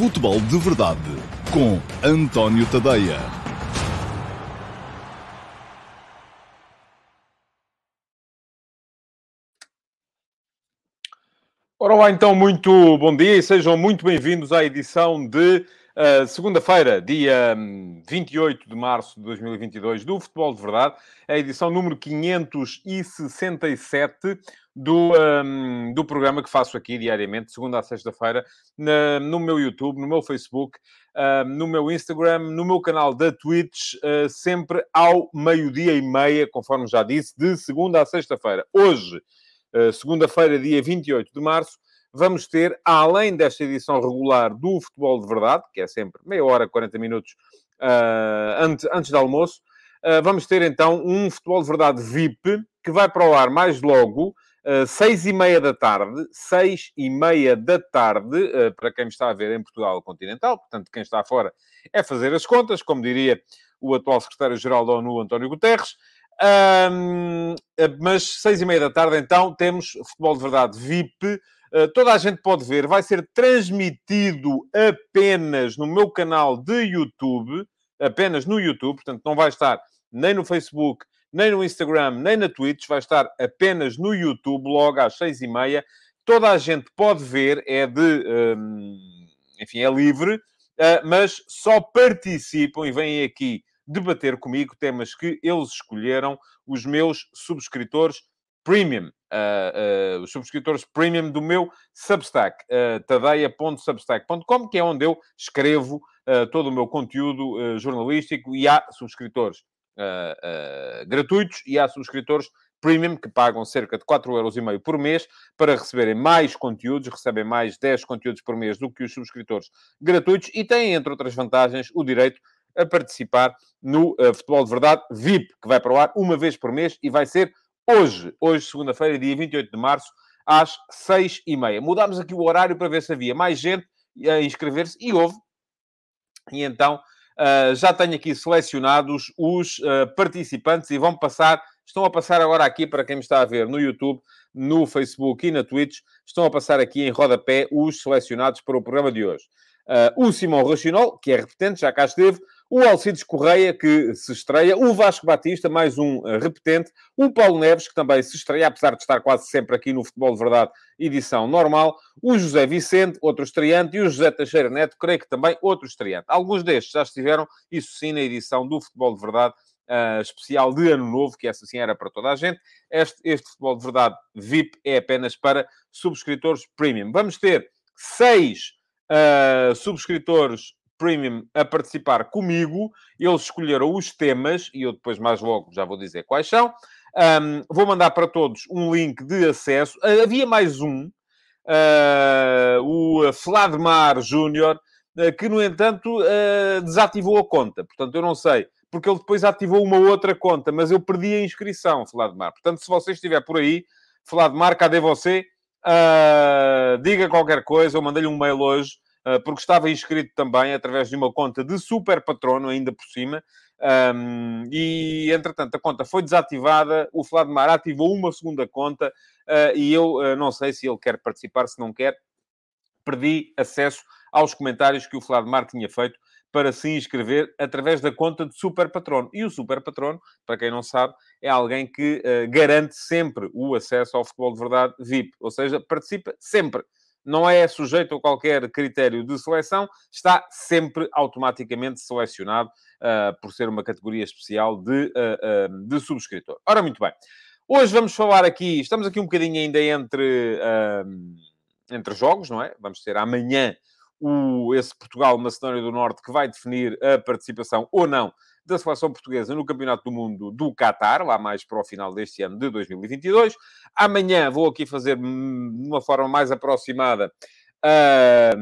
Futebol de Verdade com António Tadeia. Ora lá, então, muito bom dia e sejam muito bem-vindos à edição de uh, segunda-feira, dia um, 28 de março de 2022, do Futebol de Verdade, a edição número 567 do, um, do programa que faço aqui diariamente, segunda a sexta-feira, no meu YouTube, no meu Facebook, uh, no meu Instagram, no meu canal da Twitch, uh, sempre ao meio-dia e meia, conforme já disse, de segunda a sexta-feira. Hoje Uh, segunda-feira, dia 28 de março, vamos ter, além desta edição regular do Futebol de Verdade, que é sempre meia hora, 40 minutos uh, antes, antes do almoço, uh, vamos ter então um Futebol de Verdade VIP, que vai para o ar mais logo, uh, seis e meia da tarde, seis e meia da tarde, uh, para quem está a ver em Portugal continental, portanto, quem está fora é fazer as contas, como diria o atual secretário-geral da ONU, António Guterres. Um, mas seis e meia da tarde, então, temos Futebol de Verdade VIP. Uh, toda a gente pode ver. Vai ser transmitido apenas no meu canal de YouTube. Apenas no YouTube. Portanto, não vai estar nem no Facebook, nem no Instagram, nem na Twitch. Vai estar apenas no YouTube, logo às seis e meia. Toda a gente pode ver. É de... Um, enfim, é livre. Uh, mas só participam e vêm aqui debater comigo temas que eles escolheram, os meus subscritores premium, uh, uh, os subscritores premium do meu Substack, uh, tadeia.substack.com, que é onde eu escrevo todo o meu conteúdo jornalístico e há subscritores gratuitos e há subscritores premium que pagam cerca de 4,5€ por mês para receberem mais conteúdos, recebem mais 10 conteúdos por mês do que os subscritores gratuitos e têm, entre outras vantagens, o direito a participar no uh, Futebol de Verdade VIP, que vai para o ar uma vez por mês e vai ser hoje, hoje, segunda-feira, dia 28 de março, às 6h30. Mudámos aqui o horário para ver se havia mais gente a inscrever-se e houve. E então uh, já tenho aqui selecionados os uh, participantes e vão passar, estão a passar agora aqui para quem me está a ver no YouTube, no Facebook e na Twitch, estão a passar aqui em rodapé os selecionados para o programa de hoje. Uh, o Simão Rochinol, que é repetente, já cá esteve, o Alcides Correia, que se estreia, o Vasco Batista, mais um uh, repetente, o Paulo Neves, que também se estreia, apesar de estar quase sempre aqui no Futebol de Verdade, edição normal, o José Vicente, outro estreante, e o José Teixeira Neto, creio que também outro estreante. Alguns destes já estiveram, isso sim, na edição do Futebol de Verdade, Uh, especial de Ano Novo, que essa sim era para toda a gente. Este, este futebol de verdade VIP é apenas para subscritores premium. Vamos ter seis uh, subscritores premium a participar comigo. Eles escolheram os temas e eu depois, mais logo, já vou dizer quais são. Um, vou mandar para todos um link de acesso. Uh, havia mais um, uh, o Vladimir Júnior, uh, que, no entanto, desativou a conta. Portanto, eu não sei, porque ele depois ativou uma outra conta, mas eu perdi a inscrição, Vladimir. Portanto, se você estiver por aí, Vladimir, cadê você? diga qualquer coisa, eu mandei-lhe um mail hoje ah, porque estava inscrito também através de uma conta de super patrono, ainda por cima, um, e entretanto a conta foi desativada, o Vladimir ativou uma segunda conta uh, e eu uh, não sei se ele quer participar, se não quer. Perdi acesso aos comentários que o Vladimir tinha feito para se inscrever através da conta de Super Patrono. E o Super Patrono, para quem não sabe, é alguém que uh, garante sempre o acesso ao futebol de verdade VIP, ou seja, participa sempre não é sujeito a qualquer critério de seleção, está sempre automaticamente selecionado uh, por ser uma categoria especial de, uh, uh, de subscritor. Ora, muito bem. Hoje vamos falar aqui, estamos aqui um bocadinho ainda entre, entre jogos, não é? Vamos ter amanhã o, esse Portugal-Macedónia do Norte que vai definir a participação ou não da seleção portuguesa no Campeonato do Mundo do Qatar, lá mais para o final deste ano de 2022. Amanhã vou aqui fazer de uma forma mais aproximada a,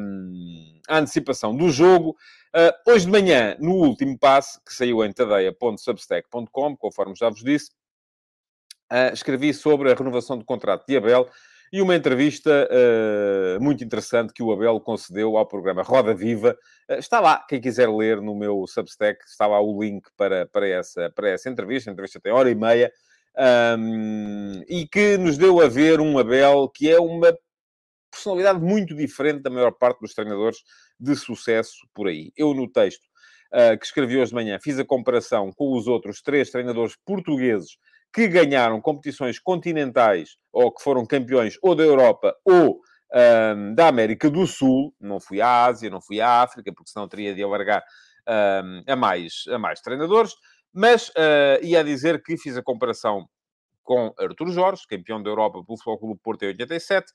a antecipação do jogo. Uh, hoje de manhã, no último passe, que saiu em tadeia.substack.com, conforme já vos disse, uh, escrevi sobre a renovação do contrato de Abel e uma entrevista uh, muito interessante que o Abel concedeu ao programa Roda Viva. Uh, está lá, quem quiser ler no meu Substack, está lá o link para, para, essa, para essa entrevista. Entrevista tem hora e meia. Um, e que nos deu a ver um Abel que é uma personalidade muito diferente da maior parte dos treinadores de sucesso por aí. Eu, no texto uh, que escrevi hoje de manhã, fiz a comparação com os outros três treinadores portugueses que ganharam competições continentais ou que foram campeões ou da Europa ou um, da América do Sul. Não fui à Ásia, não fui à África, porque senão teria de alargar um, a, mais, a mais treinadores. Mas uh, ia dizer que fiz a comparação com Artur Jorge, campeão da Europa pelo Futebol Clube Porto em 87,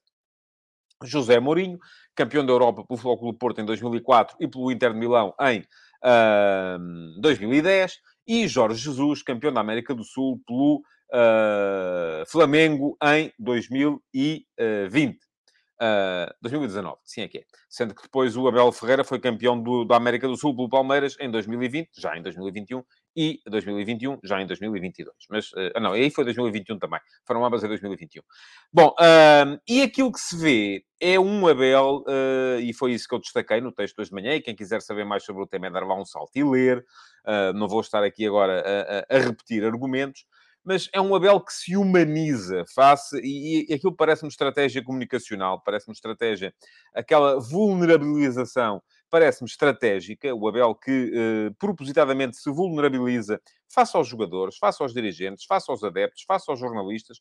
José Mourinho, campeão da Europa pelo Futebol Clube Porto em 2004 e pelo Inter de Milão em uh, 2010, e Jorge Jesus, campeão da América do Sul pelo uh, Flamengo em 2020. Uh, 2019, sim é que é. Sendo que depois o Abel Ferreira foi campeão do, da América do Sul pelo Palmeiras em 2020, já em 2021, e 2021, já em 2022. Mas, uh, não, aí foi 2021 também. Foram ambas em 2021. Bom, uh, e aquilo que se vê é um Abel, uh, e foi isso que eu destaquei no texto hoje de manhã, e quem quiser saber mais sobre o tema é dar lá um salto e ler. não vou estar aqui agora a, a, a repetir argumentos, mas é um Abel que se humaniza face, e, e aquilo parece-me estratégia comunicacional, parece-me estratégia, aquela vulnerabilização parece-me estratégica, o Abel que uh, propositadamente se vulnerabiliza face aos jogadores, face aos dirigentes, face aos adeptos, face aos jornalistas,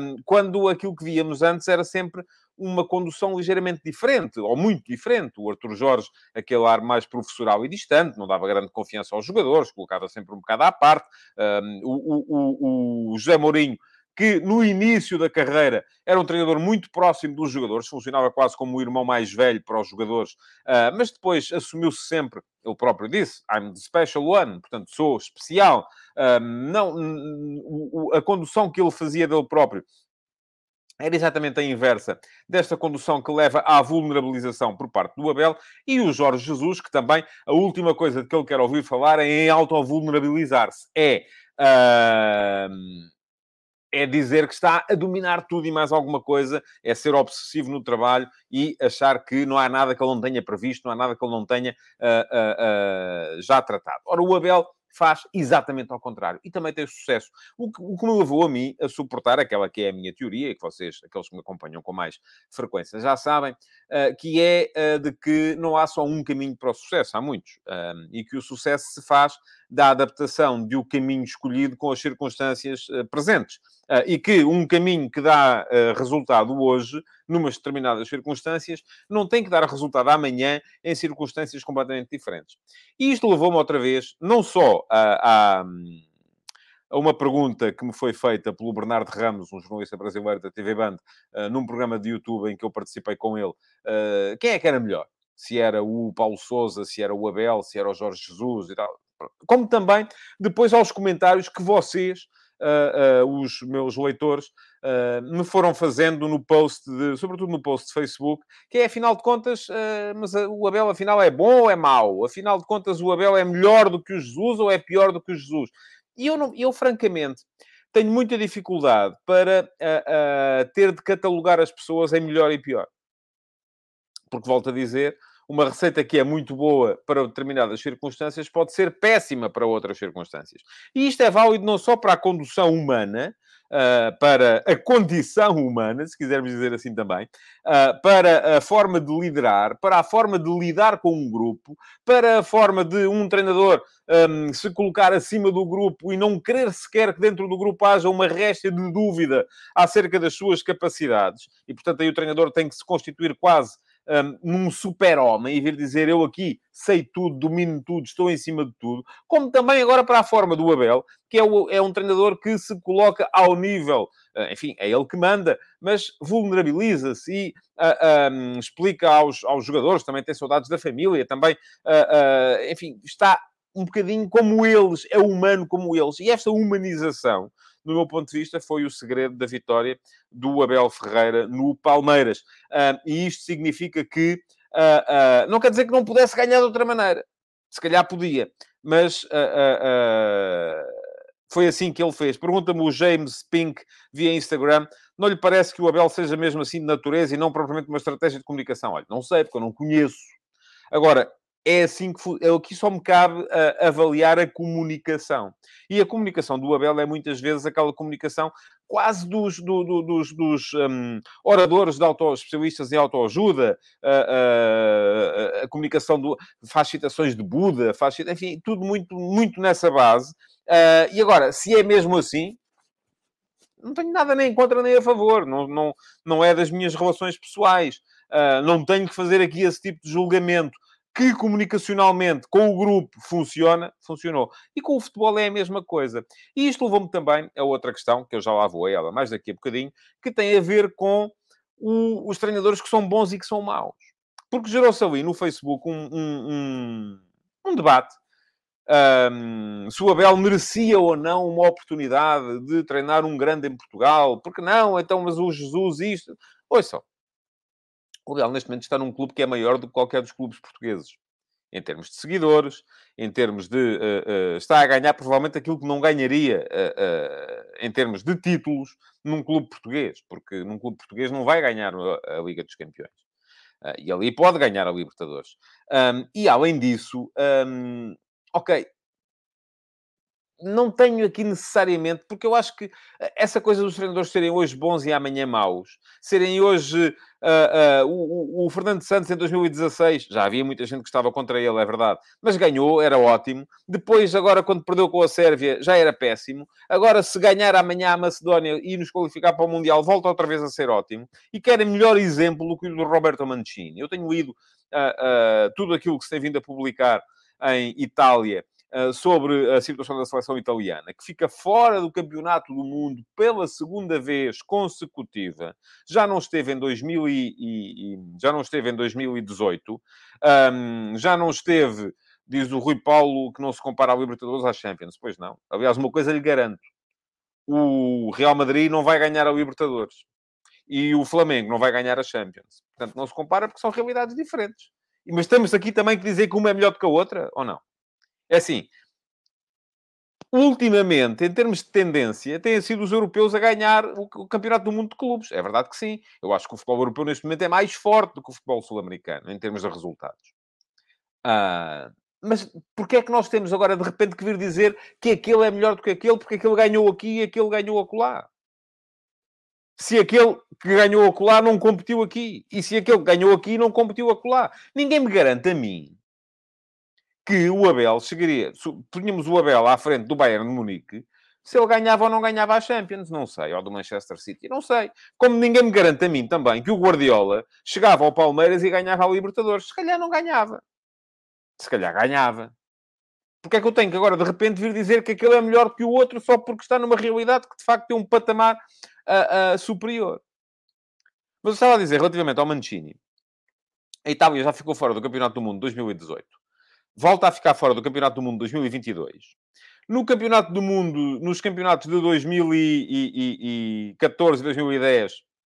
um, quando aquilo que víamos antes era sempre uma condução ligeiramente diferente, ou muito diferente. O Arthur Jorge, aquele ar mais professoral e distante, não dava grande confiança aos jogadores, colocava sempre um bocado à parte. Um, o, o, o José Mourinho que no início da carreira era um treinador muito próximo dos jogadores, funcionava quase como o irmão mais velho para os jogadores, uh, mas depois assumiu-se sempre, ele próprio disse, I'm the special one, portanto sou especial. Uh, não, a condução que ele fazia dele próprio era exatamente a inversa desta condução que leva à vulnerabilização por parte do Abel e o Jorge Jesus, que também a última coisa de que ele quer ouvir falar é em auto-vulnerabilizar-se. É. Uh é dizer que está a dominar tudo e mais alguma coisa, é ser obsessivo no trabalho e achar que não há nada que ele não tenha previsto, não há nada que ele não tenha uh, uh, uh, já tratado. Ora, o Abel faz exatamente ao contrário. E também tem sucesso. O que, o que me levou a mim a suportar aquela que é a minha teoria, e que vocês, aqueles que me acompanham com mais frequência, já sabem, uh, que é uh, de que não há só um caminho para o sucesso, há muitos. Uh, e que o sucesso se faz da adaptação de o um caminho escolhido com as circunstâncias presentes. e que um caminho que dá resultado hoje, numas determinadas circunstâncias, não tem que dar resultado amanhã em circunstâncias completamente diferentes. E isto levou-me outra vez, não só a, a, a, uma pergunta que me foi feita pelo Bernardo Ramos, um jornalista brasileiro da TV Band, uh, num programa de YouTube em que eu participei com ele, uh, quem é que era melhor? Se era o Paulo Souza, se era o Abel, se era o Jorge Jesus e tal. Como também depois aos comentários que vocês uh, uh, os meus leitores uh, me foram fazendo no post, de, sobretudo no post de Facebook, que é, afinal de contas, mas o Abel, afinal, é bom ou é mau? Afinal de contas, o Abel é melhor do que o Jesus ou é pior do que o Jesus? E eu, não, eu francamente, tenho muita dificuldade para ter de catalogar as pessoas em melhor e pior. Porque, volto a dizer, uma receita que é muito boa para determinadas circunstâncias pode ser péssima para outras circunstâncias. E isto é válido não só para a condução humana, Uh, para a condição humana, se quisermos dizer assim também, uh, para a forma de liderar, para a forma de lidar com um grupo, para a forma de um treinador um, se colocar acima do grupo e não querer sequer que dentro do grupo haja uma resta de dúvida acerca das suas capacidades. E, portanto, aí o treinador tem que se constituir quase um, num super-homem e vir dizer eu aqui sei tudo, domino tudo, estou em cima de tudo, como também agora para a forma do Abel, que é, o, é um treinador que se coloca ao nível, uh, enfim, é ele que manda, mas vulnerabiliza-se e uh, um, explica aos, aos jogadores, também tem saudades da família, também, uh, enfim, está um bocadinho como eles, é humano como eles, e esta humanização no meu ponto de vista, foi o segredo da vitória do Abel Ferreira no Palmeiras. Uh, e isto significa que uh, não quer dizer que não pudesse ganhar de outra maneira. Se calhar podia, mas foi assim que ele fez. Pergunta-me o James Pink via Instagram. Não lhe parece que o Abel seja mesmo assim de natureza e não propriamente uma estratégia de comunicação? Olha, não sei, porque eu não conheço. Agora, é assim que é aqui só me cabe a, avaliar a comunicação. E a comunicação do Abel é muitas vezes aquela comunicação quase dos, do, do, dos, dos um, oradores de auto, especialistas em autoajuda, a, a, a, comunicação do, faz citações de Buda, faz, enfim, tudo muito, muito nessa base. Uh, e agora, se é mesmo assim, não tenho nada nem em contra nem a favor, não, não, não é das minhas relações pessoais. Uh, não tenho que fazer aqui esse tipo de julgamento que comunicacionalmente com o grupo funciona, funcionou. E com o futebol é a mesma coisa. E isto levou-me também a outra questão, que eu já lá vou a ela mais daqui a bocadinho, que tem a ver com o, os treinadores que são bons e que são maus. Porque gerou-se ali no Facebook um, um, um, um debate um, se o Abel merecia ou não uma oportunidade de treinar um grande em Portugal. Porque não? Então, mas o Jesus isto... Ouçam, o Real, neste momento, está num clube que é maior do que qualquer dos clubes portugueses. Em termos de seguidores, em termos de... Uh, uh, está a ganhar, provavelmente, aquilo que não ganharia uh, em termos de títulos num clube português. Porque num clube português não vai ganhar a, Liga dos Campeões. e ali pode ganhar a Libertadores. Um, e, além disso... Um, ok, não tenho aqui necessariamente, porque eu acho que eh, essa coisa dos treinadores serem hoje bons e amanhã maus, serem hoje uh, uh, o, o, Fernando Santos em 2016, já havia muita gente que estava contra ele, é verdade, mas ganhou, era ótimo. Depois, agora, quando perdeu com a Sérvia, já era péssimo. Agora, se ganhar amanhã a Macedónia e nos qualificar para o Mundial, volta outra vez a ser ótimo. E querem melhor exemplo do que o do Roberto Mancini. Eu tenho lido uh, tudo aquilo que se tem vindo a publicar em Itália sobre a situação da seleção italiana, que fica fora do campeonato do mundo pela segunda vez consecutiva, já não esteve em 2000 e, e, já não esteve em 2018, um, já não esteve, diz o Rui Paulo, que não se compara ao Libertadores à Champions. Pois não. Aliás, uma coisa lhe garanto: o Real Madrid não vai ganhar a Libertadores e o Flamengo não vai ganhar a Champions. Portanto, não se compara porque são realidades diferentes. Mas temos aqui também que dizer que uma é melhor do que a outra, ou não? É assim, ultimamente, em termos de tendência, têm sido os europeus a ganhar o, Campeonato do Mundo de Clubes. É verdade que sim. Eu acho que o futebol europeu neste momento é mais forte do que o futebol sul-americano, em termos de resultados. Ah, mas porquê é que nós temos agora, de repente, que vir dizer que aquele é melhor do que aquele, porque aquele ganhou aqui e aquele ganhou acolá? Se aquele que ganhou acolá não competiu aqui, e se aquele que ganhou aqui não competiu acolá. Ninguém me garante a mim que o Abel chegaria... Punhamos o Abel à frente do Bayern de Munique, se ele ganhava ou não ganhava a Champions, não sei. Ou do Manchester City, não sei. Como ninguém me garante a mim também que o Guardiola chegava ao Palmeiras e ganhava a Libertadores. Se calhar não ganhava. Se calhar ganhava. Porque é que eu tenho que agora, de repente, vir dizer que aquele é melhor que o outro só porque está numa realidade que, de facto, tem um patamar uh, uh, superior? Mas eu estava a dizer, relativamente ao Mancini, a Itália já ficou fora do Campeonato do Mundo 2018 volta a ficar fora do Campeonato do Mundo 2022. No Campeonato do Mundo, nos campeonatos de 2014 e 2010,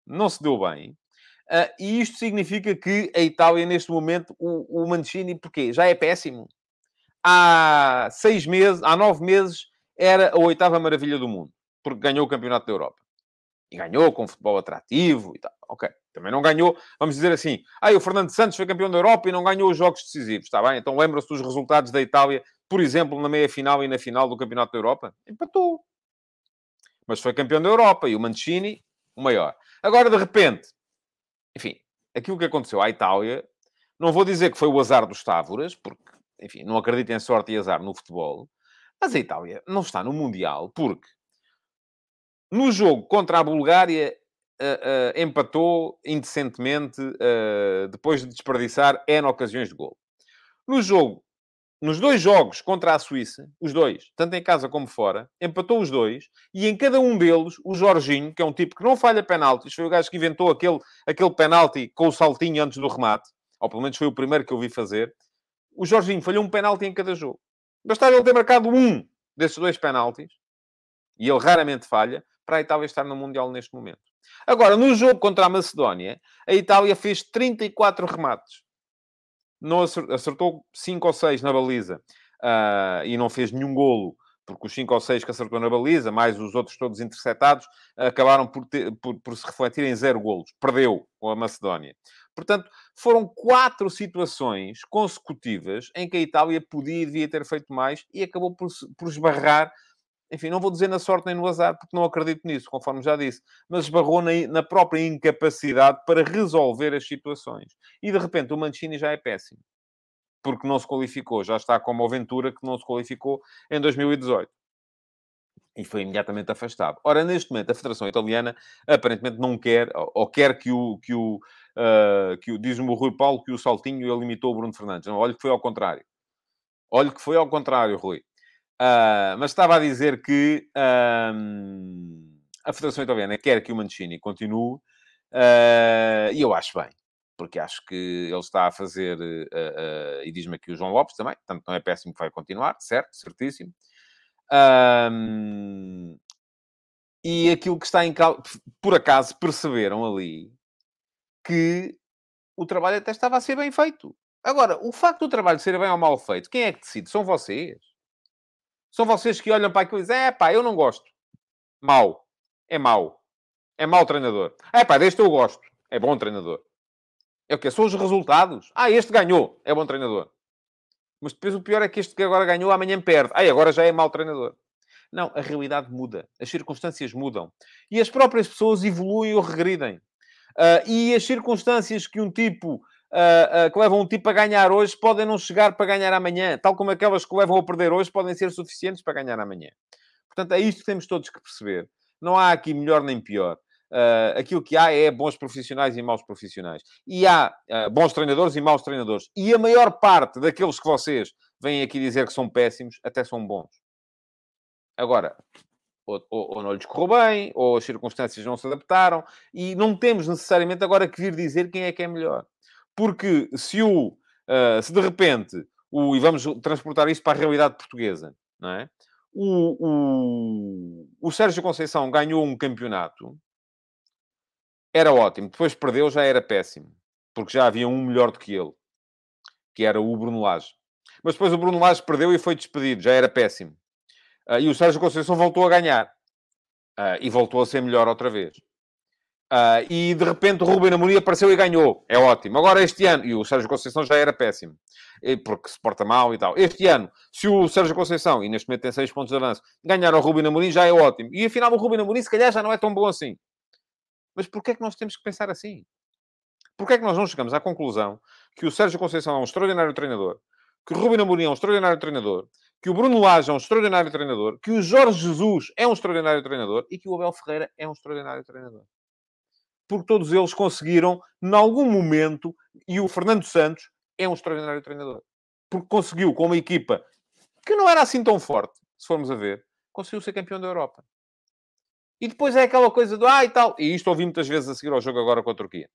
não se deu bem. Uh, e isto significa que a Itália, neste momento, o, o Mancini, porquê? Já é péssimo. Há seis meses, há nove meses, era a oitava maravilha do mundo, porque ganhou o Campeonato da Europa. E ganhou com futebol atrativo e tal. Ok. Também não ganhou, vamos dizer assim, ah, o Fernando Santos foi campeão da Europa e não ganhou os jogos decisivos. Está bem? Então lembra-se dos resultados da Itália, por exemplo, na meia-final e na final do Campeonato da Europa? Empatou. Mas foi campeão da Europa e o Mancini, o maior. Agora, de repente, enfim, aquilo que aconteceu à Itália, não vou dizer que foi o azar dos Távoras, porque, enfim, não acredito em sorte e azar no futebol, mas a Itália não está no Mundial porque no jogo contra a Bulgária, uh, uh, empatou indecentemente uh, depois de desperdiçar N ocasiões de gol. No jogo, nos dois jogos contra a Suíça, os dois, tanto em casa como fora, empatou os dois, e em cada um deles, o Jorginho, que é um tipo que não falha penaltis, foi o gajo que inventou aquele, aquele penalti com o saltinho antes do remate, ou pelo menos foi o primeiro que eu vi fazer, o Jorginho falhou um penalti em cada jogo. Bastava ele ter marcado um desses dois penaltis, e ele raramente falha, para a Itália estar no Mundial neste momento. Agora, no jogo contra a Macedónia, a Itália fez 34 remates. Não acertou 5 ou 6 na baliza. Uh, e não fez nenhum golo, porque os 5 ou 6 que acertou na baliza, mais os outros todos interceptados, acabaram por, ter, por, por se refletir em zero golos. Perdeu com a Macedónia. Portanto, foram quatro situações consecutivas em que a Itália podia e devia ter feito mais e acabou por, por esbarrar enfim, não vou dizer na sorte nem no azar, porque não acredito nisso, conforme já disse, mas esbarrou na, na, própria incapacidade para resolver as situações. E de repente o Mancini já é péssimo, porque não se qualificou, já está como o Ventura que não se qualificou em 2018. E foi imediatamente afastado. Ora, neste momento, a Federação Italiana aparentemente não quer, ou quer que o, que o, uh, que o diz-me o Rui Paulo, que o Saltinho ele limitou o Bruno Fernandes. Não, olha que foi ao contrário. Olha que foi ao contrário, Rui. Uh, mas estava a dizer que uh, a Federação Italiana quer que o Mancini continue, uh, e eu acho bem, porque acho que ele está a fazer, e diz-me aqui o João Lopes também, portanto não é péssimo que vai continuar, certo, certíssimo. e aquilo que está em causa, por acaso perceberam ali que o trabalho até estava a ser bem feito. Agora, o facto do trabalho ser bem ou mal feito, quem é que decide? São vocês. São vocês que olham para aquilo e dizem: é pá, eu não gosto. Mau. É mau. É mau treinador. É pá, deste eu gosto. É bom treinador. É o quê? São os resultados. Ah, este ganhou. É bom treinador. Mas depois o pior é que este que agora ganhou, amanhã perde. Ah, agora já é mau treinador. Não, a realidade muda. As circunstâncias mudam. E as próprias pessoas evoluem ou regridem. Uh, e as circunstâncias que um tipo uh, uh, que levam um tipo a ganhar hoje podem não chegar para ganhar amanhã, tal como aquelas que levam a perder hoje podem ser suficientes para ganhar amanhã. Portanto, é isto que temos todos que perceber. Não há aqui melhor nem pior. Uh, aquilo que há é bons profissionais e maus profissionais. E há uh, bons treinadores e maus treinadores. E a maior parte daqueles que vocês vêm aqui dizer que são péssimos, até são bons. Agora, ou, ou, ou, não lhes correu bem, ou as circunstâncias não se adaptaram, e não temos necessariamente agora que vir dizer quem é que é melhor. Porque se o, uh, se de repente, o, e vamos transportar isto para a realidade portuguesa, não é? O, o, o Sérgio Conceição ganhou um campeonato, era ótimo. Depois perdeu, já era péssimo. Porque já havia um melhor do que ele, que era o Bruno Lage. Mas depois o Bruno Lage perdeu e foi despedido, já era péssimo. Uh, e o Sérgio Conceição voltou a ganhar. Uh, e voltou a ser melhor outra vez. Uh, e de repente o Ruben Amorim apareceu e ganhou. É ótimo. Agora este ano, e o Sérgio Conceição já era péssimo, porque se porta mal e tal. Este ano, se o Sérgio Conceição, e neste momento tem 6 pontos de avanço, ganhar o Ruben Amorim já é ótimo. E afinal o Ruben Amorim se calhar já não é tão bom assim. Mas porquê é que nós temos que pensar assim? Porquê é que nós não chegamos à conclusão que o Sérgio Conceição é um extraordinário treinador, que o Ruben Amorim é um extraordinário treinador, que o Bruno Lage é um extraordinário treinador, que o Jorge Jesus é um extraordinário treinador e que o Abel Ferreira é um extraordinário treinador? Porque todos eles conseguiram, em algum momento, e o Fernando Santos é um extraordinário treinador, porque conseguiu, com uma equipa que não era assim tão forte, se formos a ver, conseguiu ser campeão da Europa. E depois é aquela coisa do ah e tal, e isto ouvi muitas vezes a seguir ao jogo agora com a Turquia.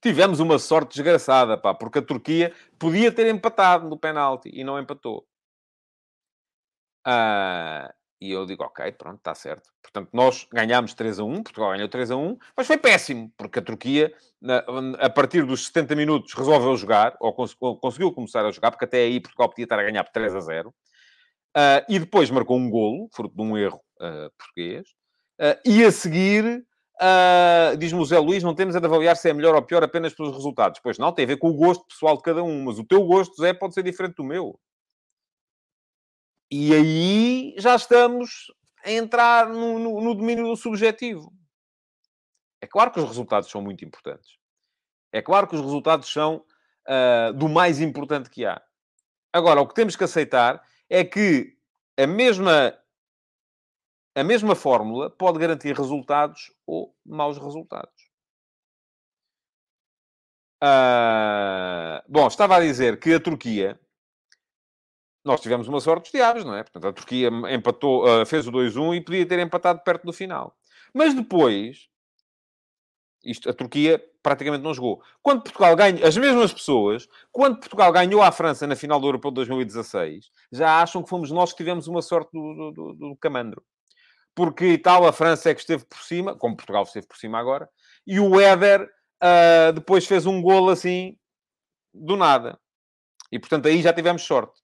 Tivemos uma sorte desgraçada, pá, porque a Turquia podia ter empatado no penalti e não empatou. Ah, e eu digo, ok, pronto, está certo. Portanto, nós ganhámos 3 a 1, Portugal ganhou 3 a 1, mas foi péssimo, porque a Turquia, a partir dos 70 minutos, resolveu jogar, ou conseguiu começar a jogar, porque até aí Portugal podia estar a ganhar por 3 a 0. Uh, ah, e depois marcou um golo, fruto de um erro uh, português. Uh, e a seguir, diz-me o Zé Luís, não temos a de avaliar se é melhor ou pior apenas pelos resultados. Pois não, tem a ver com o gosto pessoal de cada um, mas o teu gosto, Zé, pode ser diferente do meu. E aí já estamos a entrar no, no, no domínio do subjetivo. É claro que os resultados são muito importantes. É claro que os resultados são uh, do mais importante que há. Agora, o que temos que aceitar é que a mesma, a mesma fórmula pode garantir resultados ou maus resultados. Uh, bom, estava a dizer que a Turquia nós tivemos uma sorte dos diabos, não é? Portanto, a Turquia empatou, uh, fez o 2-1 e podia ter empatado perto do final. Mas depois, isto, a Turquia praticamente não jogou. Quando Portugal ganha, as mesmas pessoas, quando Portugal ganhou a França na final do Europeu de 2016, já acham que fomos nós que tivemos uma sorte do, do, do, do camandro. Porque tal, a França é que esteve por cima, como Portugal esteve por cima agora, e o Éder uh, depois fez um golo assim, do nada. E portanto aí já tivemos sorte.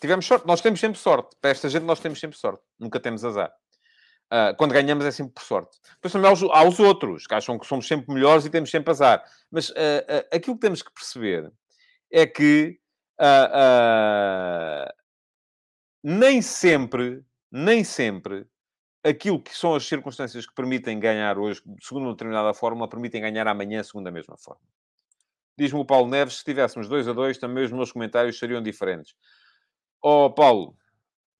Tivemos sorte. Nós temos sempre sorte. Para esta gente, nós temos sempre sorte. Nunca temos azar. Uh, quando ganhamos é sempre por sorte. Depois também há os, há os, outros, que acham que somos sempre melhores e temos sempre azar. Mas uh, uh, aquilo que temos que perceber é que nem sempre, nem sempre, aquilo que são as circunstâncias que permitem ganhar hoje, segundo uma determinada fórmula, permitem ganhar amanhã segundo a mesma forma. Diz-me o Paulo Neves, se estivéssemos 2 a 2, também os meus comentários seriam diferentes. Oh, Paulo,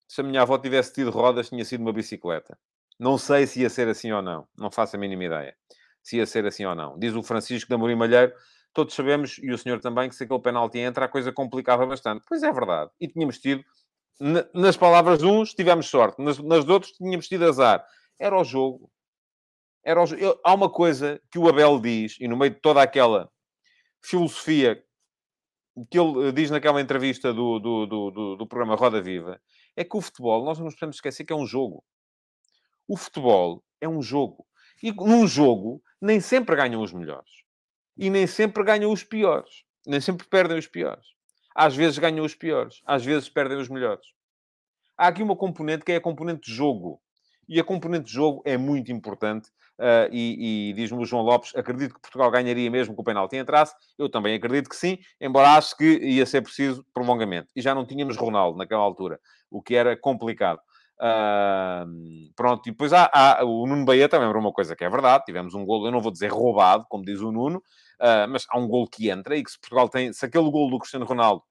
se a minha avó tivesse tido rodas, tinha sido uma bicicleta. Não sei se ia ser assim ou não. Não faço a mínima ideia. Se ia ser assim ou não. Diz o Francisco da Amorim Malheiro, todos sabemos, e o senhor também, que se aquele penalti entra, a coisa complicava bastante. Pois é verdade. E tínhamos tido, nas palavras de uns, tivemos sorte. Nas, nas de outros, tínhamos tido azar. Era o jogo. Era o jogo. Eu, há uma coisa que o Abel diz, e no meio de toda aquela filosofia que ele eh, diz naquela entrevista do, do, do, do, programa Roda Viva, é que o futebol, nós não nos podemos esquecer que é um jogo. O futebol é um jogo. E num jogo, nem sempre ganham os melhores. E nem sempre ganham os piores. Nem sempre perdem os piores. Às vezes ganham os piores. Às vezes perdem os melhores. Há aqui uma componente que é a componente de jogo. E a componente de jogo é muito importante. Uh, e, e diz-me o João Lopes, acredito que Portugal ganharia mesmo que o penalti entrasse. Eu também acredito que sim, embora acho que ia ser preciso prolongamento. E já não tínhamos Ronaldo naquela altura, o que era complicado. Uh, pronto, e depois há, há, o Nuno também lembra uma coisa que é verdade. Tivemos um gol, eu não vou dizer roubado, como diz o Nuno, uh, mas há um gol que entra e que se Portugal tem, se aquele gol do Cristiano Ronaldo,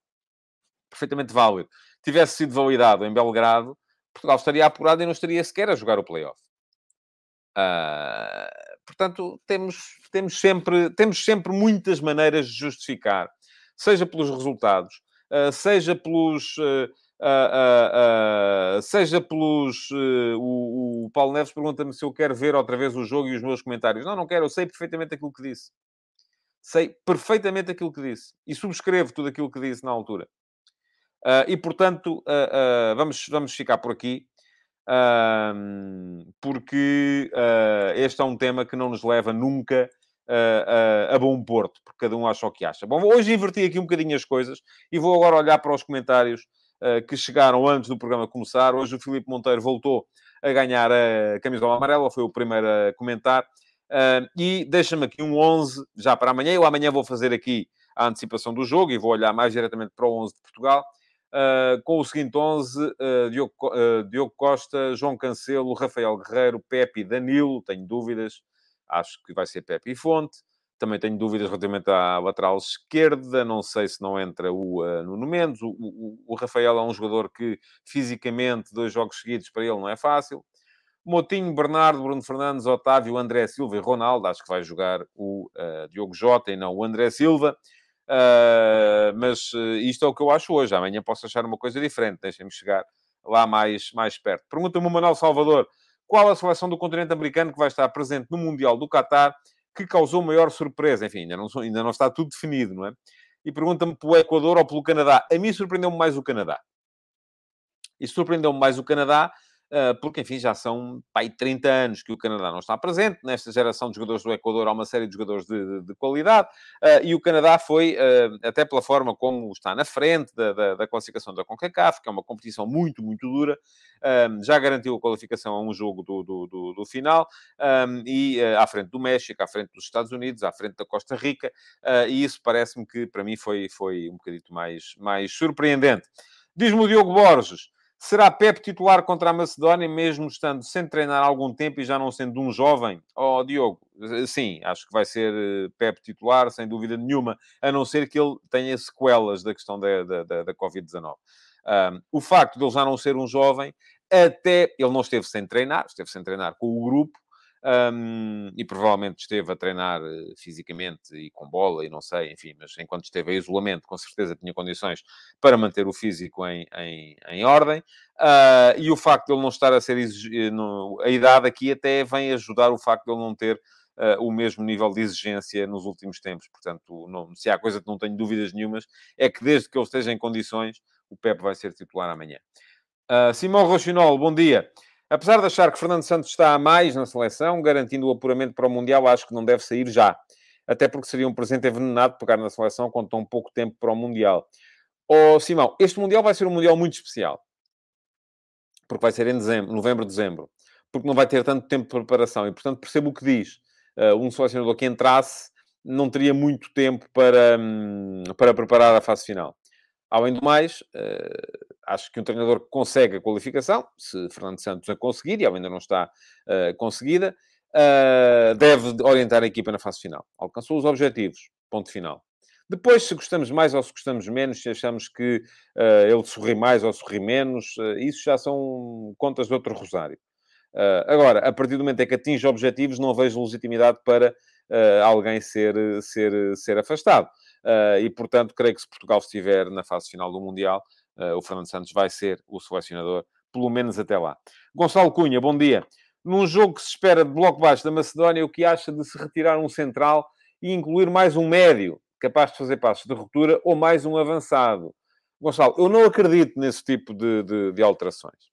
perfeitamente válido, tivesse sido validado em Belgrado, Portugal estaria apurado e não estaria sequer a jogar o playoff. Uh, portanto, temos, temos, sempre, temos sempre muitas maneiras de justificar, seja pelos resultados, uh, seja pelos. Uh, seja pelos. O, o, Paulo Neves pergunta-me se eu quero ver outra vez o jogo e os meus comentários. Não, não quero, eu sei perfeitamente aquilo que disse. Sei perfeitamente aquilo que disse. E subscrevo tudo aquilo que disse na altura. E, portanto, vamos, vamos ficar por aqui, porque este é um tema que não nos leva nunca a bom porto, porque cada um acha o que acha. Bom, hoje inverti aqui um bocadinho as coisas e vou agora olhar para os comentários que chegaram antes do programa começar. Hoje o Filipe Monteiro voltou a ganhar a camisola amarela, foi o primeiro a comentar. e deixa-me aqui um 11 já para amanhã. Eu amanhã vou fazer aqui a antecipação do jogo e vou olhar mais diretamente para o 11 de Portugal. Uh, com o seguinte 11, uh, Diogo, uh, Diogo, Costa, João Cancelo, Rafael Guerreiro, Pepe e Danilo, tenho dúvidas, acho que vai ser Pepe e Fonte. Também tenho dúvidas relativamente à lateral esquerda, não sei se não entra o Nuno Mendes. O, o, o, Rafael é um jogador que, fisicamente, dois jogos seguidos para ele não é fácil. Motinho, Bernardo, Bruno Fernandes, Otávio, André Silva e Ronaldo. Acho que vai jogar o Diogo Jota e não o André Silva. Uh, mas uh, isto é o que eu acho hoje. Amanhã posso achar uma coisa diferente. Deixem-me chegar lá mais, mais perto. Pergunta-me o Manuel Salvador qual a seleção do continente americano que vai estar presente no Mundial do Qatar que causou maior surpresa. Enfim, ainda não, ainda não está tudo definido, não é? E pergunta-me pelo Equador ou pelo Canadá. A mim surpreendeu-me mais o Canadá. E surpreendeu-me mais o Canadá porque, enfim, já são pai, 30 anos que o Canadá não está presente. Nesta geração de jogadores do Equador há uma série de jogadores de, de, de qualidade. Uh, e o Canadá foi, uh, até pela forma como está na frente da, da, da, classificação da CONCACAF, que é uma competição muito, muito dura, já garantiu a qualificação a um jogo do, do, do, do final, e à frente do México, à frente dos Estados Unidos, à frente da Costa Rica, e isso parece-me que, para mim, foi, foi um bocadito mais, mais surpreendente. Diz-me o Diogo Borges, Será Pep titular contra a Macedónia, mesmo estando sem treinar há algum tempo e já não sendo um jovem? Oh, Diogo, sim, acho que vai ser eh, Pep titular, sem dúvida nenhuma, a não ser que ele tenha sequelas da questão da, da, da, da Covid-19. Um, o facto de ele já não ser um jovem, até ele não esteve sem treinar, esteve sem treinar com o grupo, um, e provavelmente esteve a treinar uh, fisicamente e com bola e não sei, enfim, mas enquanto esteve em isolamento, com certeza tinha condições para manter o físico em, em, em ordem. Uh, e o facto de ele não estar a ser eh, no, a idade aqui até vem ajudar o facto de ele não ter uh, o mesmo nível de exigência nos últimos tempos. Portanto, não, se há coisa que não tenho dúvidas nenhumas, é que desde que ele esteja em condições, o Pep vai ser titular amanhã. Simão Rochinol, bom dia. Apesar de achar que Fernando Santos está a mais na seleção, garantindo o apuramento para o Mundial, acho que não deve sair já. Até porque seria um presente envenenado pegar na seleção com tão pouco tempo para o Mundial. Oh, Simão, este Mundial vai ser um Mundial muito especial. Porque vai ser em dezembro, novembro, dezembro. porque não vai ter tanto tempo de preparação. E, portanto, percebo o que diz. Uh, um selecionador que entrasse não teria muito tempo para, um, para preparar a fase final. Além do mais, uh, acho que um treinador que consegue a qualificação, se Fernando Santos a conseguir, e ela ainda não está uh, conseguida, uh, deve orientar a equipa na fase final. Alcançou os objetivos, ponto final. Depois, se gostamos mais ou se gostamos menos, se achamos que uh, ele sorri mais ou sorri menos, uh, isso já são contas de outro rosário. Uh, agora, a partir do momento em que atinge objetivos, não vejo legitimidade para alguém ser, ser, ser afastado. e, portanto, creio que se Portugal estiver na fase final do Mundial, o Fernando Santos vai ser o selecionador, pelo menos até lá. Gonçalo Cunha, bom dia. Num jogo que se espera de bloco baixo da Macedónia, o que acha de se retirar um central e incluir mais um médio, capaz de fazer passos de ruptura, ou mais um avançado? Gonçalo, eu não acredito nesse tipo de, de, de alterações.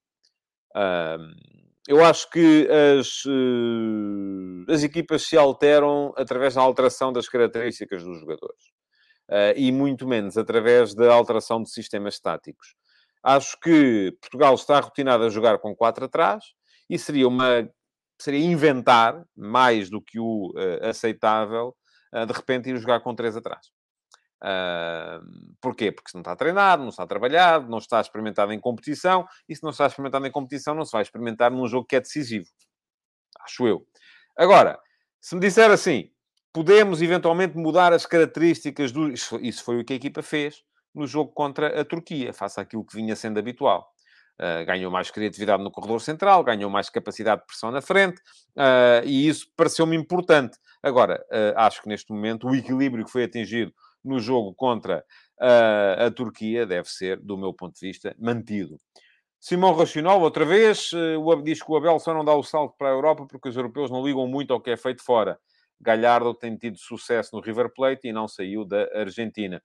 eu acho que as, uh, as equipas se alteram através da alteração das características dos jogadores. Uh, e muito menos através da alteração de sistemas estáticos. Acho que Portugal está rotinado a jogar com quatro atrás, e seria uma seria inventar mais do que o uh, aceitável uh, de repente ir jogar com três atrás. Uh, porquê? Porque se não está treinado, não está trabalhado, não está experimentado em competição, e se não está experimentado em competição, não se vai experimentar num jogo que é decisivo. Acho eu. Agora, se me disser assim, podemos eventualmente mudar as características do. Isso foi o que a equipa fez no jogo contra a Turquia, face àquilo que vinha sendo habitual. Uh, ganhou mais criatividade no corredor central, ganhou mais capacidade de pressão na frente, uh, e isso pareceu-me importante. Agora, uh, acho que neste momento o equilíbrio que foi atingido no jogo contra a Turquia deve ser, do meu ponto de vista, mantido. Simão Racional, outra vez, o diz que o Abel só não dá o salto para a Europa porque os europeus não ligam muito ao que é feito fora. Galhardo tem tido sucesso no River Plate e não saiu da Argentina.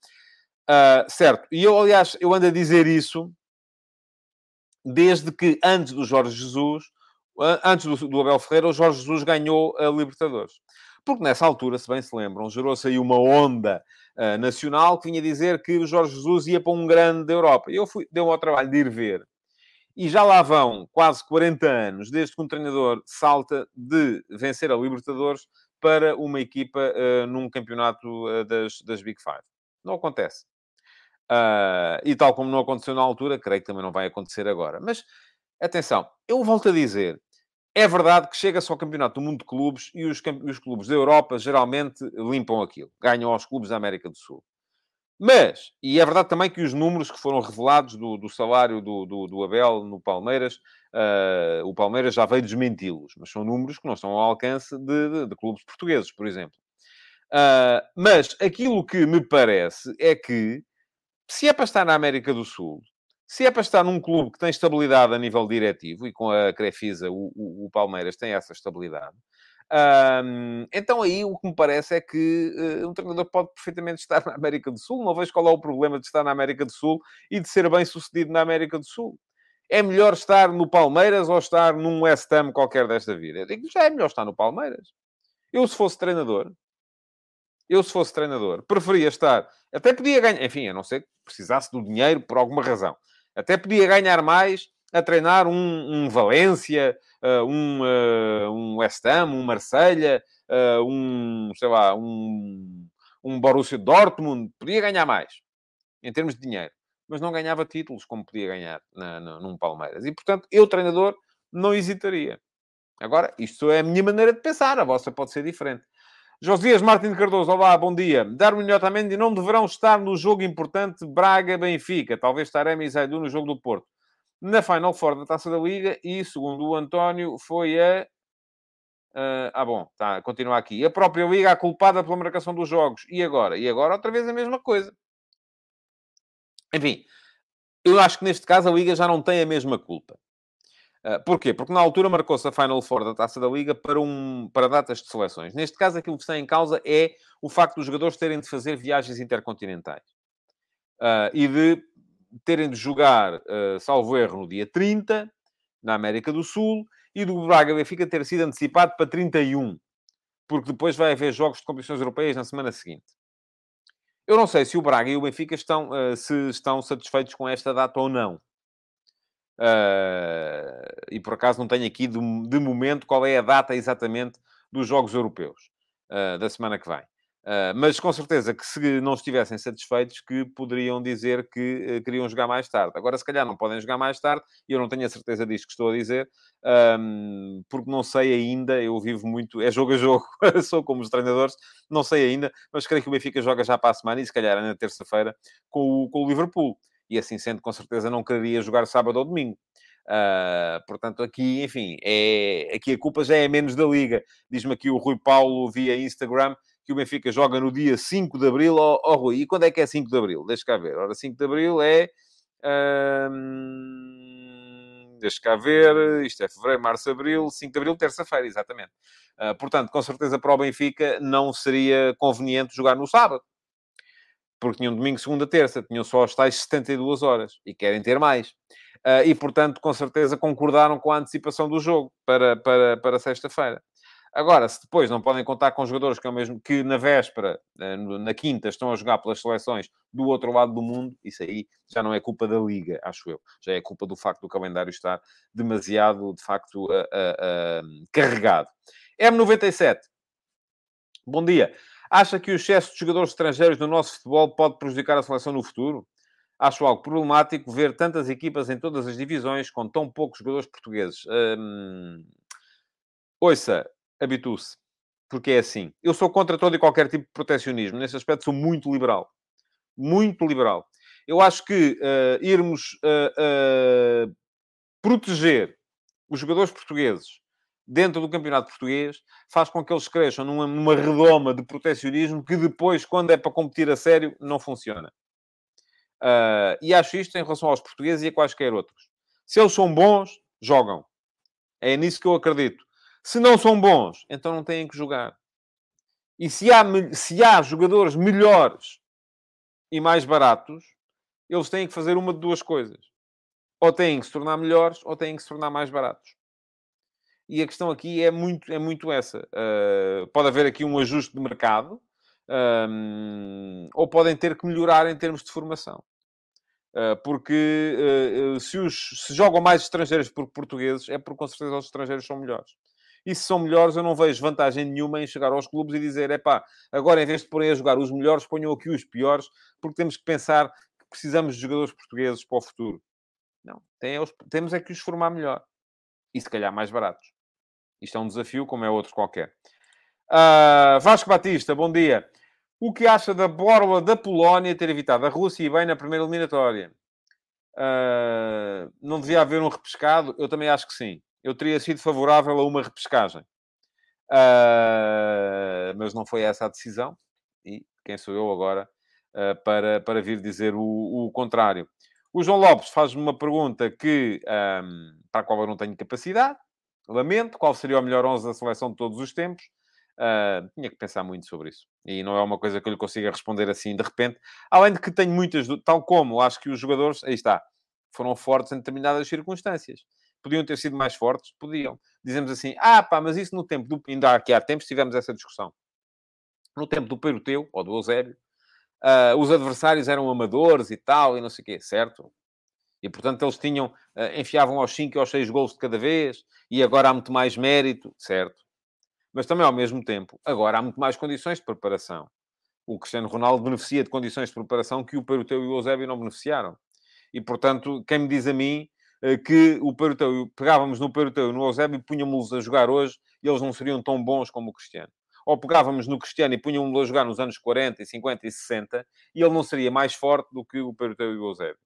Uh, certo, e eu, aliás, eu ando a dizer isso desde que antes do Jorge Jesus, antes do, do Abel Ferreira, o Jorge Jesus ganhou a Libertadores. Porque nessa altura, se bem se lembram, gerou-se aí uma onda uh, nacional que vinha dizer que o Jorge Jesus ia para um grande da Europa. Eu fui, deu-me ao trabalho de ir ver. E já lá vão quase 40 anos desde que um treinador salta de vencer a Libertadores para uma equipa uh, num campeonato uh, das, das Big Five. Não acontece. Uh, e tal como não aconteceu na altura, creio que também não vai acontecer agora. Mas, atenção, eu volto a dizer, é verdade que chega-se ao Campeonato do Mundo de Clubes e os, os, clubes da Europa geralmente limpam aquilo. Ganham aos clubes da América do Sul. Mas, e é verdade também que os números que foram revelados do, do salário do, do, do, Abel no Palmeiras, uh, o Palmeiras já veio desmenti-los. Mas são números que não estão ao alcance de, de, de clubes portugueses, por exemplo. Uh, mas aquilo que me parece é que se é para estar na América do Sul, se é para estar num clube que tem estabilidade a nível diretivo, e com a Crefisa o, o, o Palmeiras tem essa estabilidade, um, então aí o que me parece é que uh, um treinador pode perfeitamente estar na América do Sul. Não vejo qual é o problema de estar na América do Sul e de ser bem sucedido na América do Sul. É melhor estar no Palmeiras ou estar num West Ham qualquer desta vida? Digo, já é melhor estar no Palmeiras. Eu, se fosse treinador, eu, se fosse treinador, preferia estar. Até podia ganhar, enfim, a não ser que precisasse do dinheiro por alguma razão. Até podia ganhar mais a treinar um, um Valência, um, uh, um West Ham, um Marselha, uh, um, sei lá, um, um Borussia Dortmund. Podia ganhar mais, em termos de dinheiro. Mas não ganhava títulos como podia ganhar na, na, num Palmeiras. E, portanto, eu, treinador, não hesitaria. Agora, isto é a minha maneira de pensar. A vossa pode ser diferente. Josias Martins Cardoso, olá, bom dia. Darwin Otamendi não deverão estar no jogo importante Braga-Benfica. Talvez Taremi e Zaidu no jogo do Porto. Na Final Four da Taça da Liga e, segundo o António, foi a... Uh, ah, bom, tá, continua aqui. A própria Liga a culpada pela marcação dos jogos. E agora? E agora outra vez a mesma coisa. Enfim, eu acho que neste caso a Liga já não tem a mesma culpa. Uh, porquê? Porque na altura marcou-se a Final Four da Taça da Liga para, um, para datas de seleções. Neste caso, aquilo que está em causa é o facto dos jogadores terem de fazer viagens intercontinentais. Uh, e de terem de jogar, uh, salvo erro, no dia 30, na América do Sul, e do Braga Benfica ter sido antecipado para 31, porque depois vai haver jogos de competições europeias na semana seguinte. Eu não sei se o Braga e o Benfica estão, uh, se estão satisfeitos com esta data ou não. Uh, e por acaso não tenho aqui de, de, momento qual é a data exatamente dos Jogos Europeus uh, da semana que vem. Uh, mas com certeza que se não estivessem satisfeitos, que poderiam dizer que uh, queriam jogar mais tarde. Agora, se calhar não podem jogar mais tarde, e eu não tenho a certeza disto que estou a dizer, um, porque não sei ainda, eu vivo muito, é jogo a jogo, sou como os treinadores, não sei ainda, mas creio que o Benfica joga já para a semana, e se calhar é na terça-feira, com o, com o Liverpool. E assim sendo, com certeza não quereria jogar sábado ou domingo. Uh, portanto, aqui, enfim, é, aqui a culpa já é menos da Liga. Diz-me aqui o Rui Paulo via Instagram que o Benfica joga no dia 5 de Abril. Oh, oh, Rui, e quando é que é 5 de Abril? Deixa cá ver. Ora, 5 de Abril é... Hum, deixa cá ver. Isto é Fevereiro, Março, Abril. 5 de Abril, terça-feira, exatamente. Uh, portanto, com certeza para o Benfica não seria conveniente jogar no sábado. Porque tinham domingo, segunda, terça. Tinham só as tais 72 horas. E querem ter mais. Uh, e, portanto, com certeza concordaram com a antecipação do jogo para, para, para sexta-feira. Agora, se depois não podem contar com jogadores que, é mesmo, que na véspera, eh, na quinta, estão a jogar pelas seleções do outro lado do mundo, isso aí já não é culpa da Liga, acho eu. Já é culpa do facto do calendário estar demasiado, de facto, uh, uh, uh, carregado. M97. Bom dia. Acha que o excesso de jogadores estrangeiros no nosso futebol pode prejudicar a seleção no futuro? Acho algo problemático ver tantas equipas em todas as divisões com tão poucos jogadores portugueses. Hum... Ouça, habitue-se. Porque é assim. Eu sou contra todo e qualquer tipo de protecionismo. Nesse aspecto, sou muito liberal. Muito liberal. Eu acho que uh, irmos uh, uh, proteger os jogadores portugueses dentro do campeonato português faz com que eles cresçam numa, numa redoma de protecionismo que depois, quando é para competir a sério, não funciona. Uh, e acho isto em relação aos portugueses e a quaisquer outros. Se eles são bons, jogam. É nisso que eu acredito. Se não são bons, então não têm que jogar. E se há, se há jogadores melhores e mais baratos, eles têm que fazer uma de duas coisas. Ou têm que se tornar melhores, ou têm que se tornar mais baratos. E a questão aqui é muito, é muito essa. Uh, pode haver aqui um ajuste de mercado, um, ou podem ter que melhorar em termos de formação. Uh, porque uh, se, os, se jogam mais estrangeiros por portugueses, é porque com certeza os estrangeiros são melhores. E se são melhores, eu não vejo vantagem nenhuma em chegar aos clubes e dizer: é pá, agora em vez de porem a jogar os melhores, ponham aqui os piores, porque temos que pensar que precisamos de jogadores portugueses para o futuro. Não, tem, temos é que os formar melhor e se calhar mais baratos. Isto é um desafio, como é outro qualquer. Uh, Vasco Batista, bom dia. O que acha da borla da Polónia ter evitado a Rússia e bem na primeira eliminatória? Uh, não devia haver um repescado? Eu também acho que sim eu teria sido favorável a uma repescagem. Uh, mas não foi essa a decisão. E quem sou eu agora uh, para, para vir dizer o, o contrário? O João Lopes faz-me uma pergunta que, um, para a qual eu não tenho capacidade. Lamento. Qual seria o melhor 11 da seleção de todos os tempos? Uh, tinha que pensar muito sobre isso. E não é uma coisa que eu lhe consiga responder assim de repente. Além de que tenho muitas... Tal como acho que os jogadores... Aí está. Foram fortes em determinadas circunstâncias. Podiam ter sido mais fortes? Podiam. Dizemos assim, ah pá, mas isso no tempo do... Ainda aqui há tempos tivemos essa discussão. No tempo do Peruteu, ou do Eusébio, uh, os adversários eram amadores e tal, e não sei o quê, certo? E, portanto, eles tinham... Uh, enfiavam aos 5 e aos 6 gols de cada vez, e agora há muito mais mérito, certo? Mas também, ao mesmo tempo, agora há muito mais condições de preparação. O Cristiano Ronaldo beneficia de condições de preparação que o Peruteu e o Eusébio não beneficiaram. E, portanto, quem me diz a mim que o Peruteu, pegávamos no Peruteu e no Eusébio e punhamos-los a jogar hoje e eles não seriam tão bons como o Cristiano. Ou pegávamos no Cristiano e punhamos-lo a jogar nos anos 40, 50 e 60 e ele não seria mais forte do que o Peruteu e o Eusébio.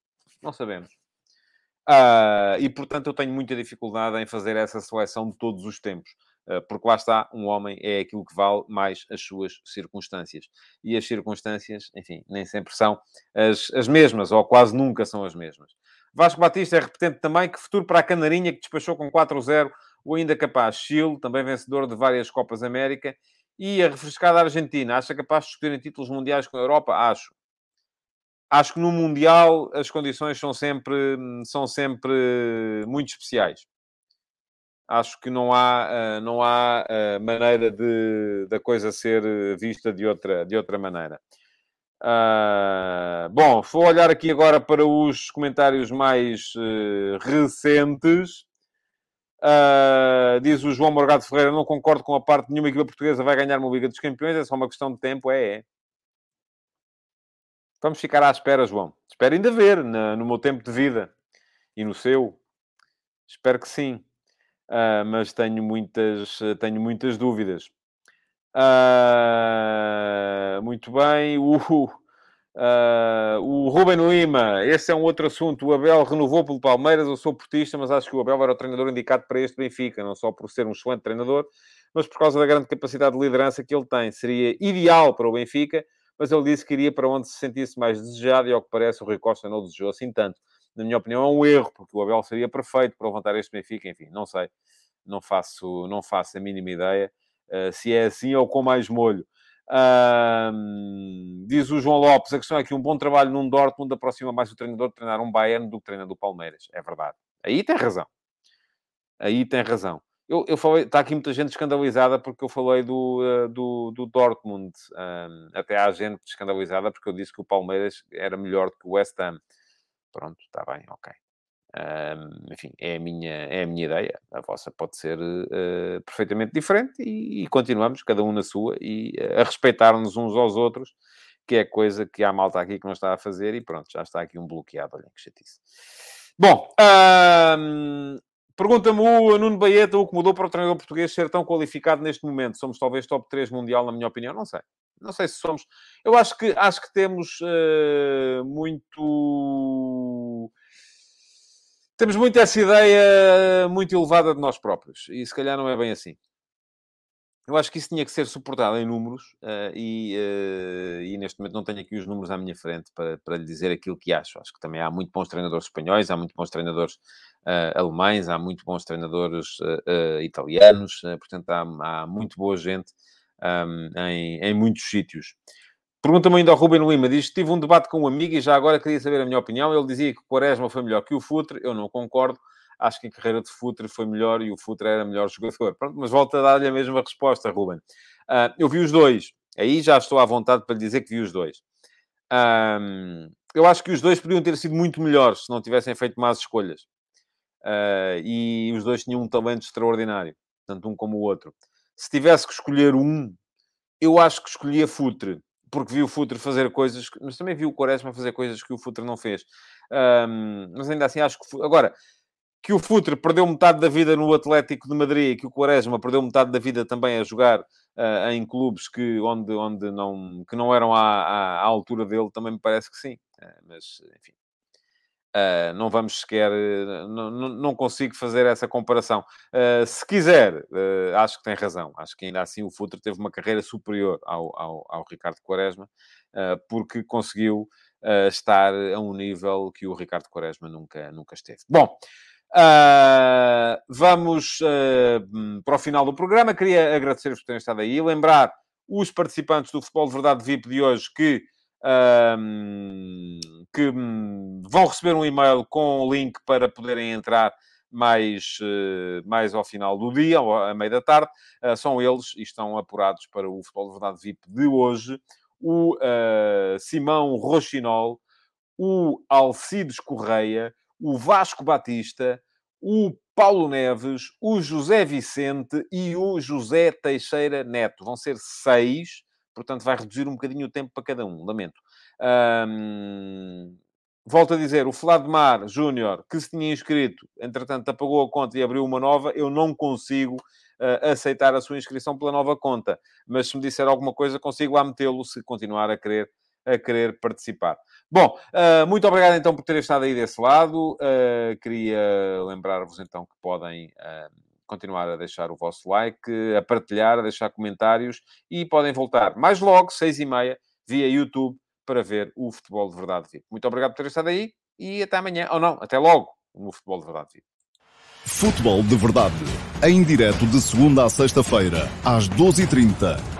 Não sabemos. Uh, e, portanto, eu tenho muita dificuldade em fazer essa seleção de todos os tempos. Uh, porque lá está, um homem é aquilo que vale mais as suas circunstâncias. E as circunstâncias, enfim, nem sempre são as, as mesmas, ou quase nunca são as mesmas. Vasco Batista é repetente também. Que futuro para a Canarinha, que despachou com 4-0 o ainda capaz Chile, também vencedor de várias Copas América. E a refrescada Argentina. Acha capaz de discutirem títulos mundiais com a Europa? Acho. Acho que no Mundial as condições são sempre, são sempre muito especiais. Acho que não há, eh, não há eh, maneira de, da coisa ser vista de outra, de outra maneira. Uh, bom, vou olhar aqui agora para os comentários mais uh, recentes. Uh, diz o João Morgado Ferreira: Não concordo com a parte nenhuma equipa portuguesa vai ganhar uma Liga dos Campeões, é só uma questão de tempo. É, é. Vamos ficar à espera, João. Espero ainda ver na, no meu tempo de vida e no seu. Espero que sim. Uh, mas tenho muitas, tenho muitas dúvidas. Uh, muito bem. Uh, uh, o Ruben Lima, esse é um outro assunto. O Abel renovou pelo Palmeiras. Eu sou portista, mas acho que o Abel era o treinador indicado para este Benfica, não só por ser um excelente treinador, mas por causa da grande capacidade de liderança que ele tem. Seria ideal para o Benfica, mas ele disse que iria para onde se sentisse mais desejado e, ao que parece, o Rui Costa não desejou assim tanto. Na minha opinião, é um erro, porque o Abel seria perfeito para levantar este Benfica. Enfim, não sei. Não faço, não faço a mínima ideia. Uh, se é assim ou com mais molho. Diz o João Lopes, a questão é que um bom trabalho num Dortmund aproxima mais o treinador de treinar um Bayern do que treinar do Palmeiras. É verdade. Aí tem razão. Aí tem razão. Eu, eu falei, está aqui muita gente escandalizada porque eu falei do, uh, do, do, Dortmund. Até há gente escandalizada porque eu disse que o Palmeiras era melhor do que o West Ham. Pronto, está bem, ok. Um, enfim, é a, minha, é a minha ideia. A vossa pode ser uh, perfeitamente diferente e, e, continuamos, cada um na sua, e uh, a respeitar-nos uns aos outros, que é coisa que há malta aqui que não está a fazer, e pronto, já está aqui um bloqueado. Olhem que chatice. Bom, um, pergunta-me o Nuno Baeta o que mudou para o treinador português ser tão qualificado neste momento. Somos talvez top 3 mundial, na minha opinião, não sei. Não sei se somos. Eu acho que, acho que temos uh, muito temos muito essa ideia muito elevada de nós próprios. E se calhar não é bem assim. Eu acho que isso tinha que ser suportado em números uh, e, uh, e, neste momento não tenho aqui os números à minha frente para, para lhe dizer aquilo que acho. Acho que também há muito bons treinadores espanhóis, há muito bons treinadores uh, alemães, há muito bons treinadores italianos, portanto há, há, muito boa gente um, em, em muitos sítios. Pergunta-me ainda ao Ruben Lima, diz, tive um debate com um amigo e já agora queria saber a minha opinião. Ele dizia que o Quaresma foi melhor que o Futre, eu não concordo. Acho que a carreira de Futre foi melhor e o Futre era melhor jogador. Pronto, mas volto a dar-lhe a mesma resposta, Ruben. Uh, eu vi os dois. Aí já estou à vontade para lhe dizer que vi os dois. Um, eu acho que os dois podiam ter sido muito melhores se não tivessem feito más escolhas. Uh, e os dois tinham um talento extraordinário, tanto um como o outro. Se tivesse que escolher um, eu acho que escolhia Futre porque vi o Futre fazer coisas, mas também vi o Quaresma fazer coisas que o Futre não fez. Um, mas ainda assim acho que... Agora, que o Futre perdeu metade da vida no Atlético de Madrid e que o Quaresma perdeu metade da vida também a jogar uh, em clubes que, onde, onde não, que não eram à, à, à altura dele, também me parece que sim. Uh, mas, enfim, Uh, não vamos sequer, uh, não, não, consigo fazer essa comparação. Uh, se quiser, acho que tem razão. Acho que ainda assim o Futre teve uma carreira superior ao, ao, ao Ricardo Quaresma, porque conseguiu estar a um nível que o Ricardo Quaresma nunca, nunca esteve. Bom, vamos para o final do programa. Queria agradecer-vos por terem estado aí. Lembrar os participantes do Futebol de Verdade VIP de hoje que um, que hum, vão receber um e-mail com o link para poderem entrar mais, uh, mais ao final do dia, à meia da tarde. Uh, são eles e estão apurados para o Futebol de Verdade VIP de hoje. O uh, Simão Rochinol, o Alcides Correia, o Vasco Batista, o Paulo Neves, o José Vicente e o José Teixeira Neto. Vão ser seis portanto vai reduzir um bocadinho o tempo para cada um, lamento. Um, volto a dizer, o Flávio Mar Júnior, que se tinha inscrito, entretanto apagou a conta e abriu uma nova, eu não consigo uh, aceitar a sua inscrição pela nova conta. Mas se me disser alguma coisa, consigo lá metê-lo se continuar a querer, a querer participar. Bom, uh, muito obrigado então por terem estado aí desse lado. Uh, queria lembrar-vos então que podem continuar a deixar o vosso like, a partilhar, a deixar comentários e podem voltar mais logo, seis e meia, via YouTube, para ver o Futebol de Verdade VIP. Muito obrigado por ter estado aí e até amanhã, ou não, até logo, no Futebol de Verdade VIP. Futebol de Verdade, em direto de segunda a sexta-feira, às 12h30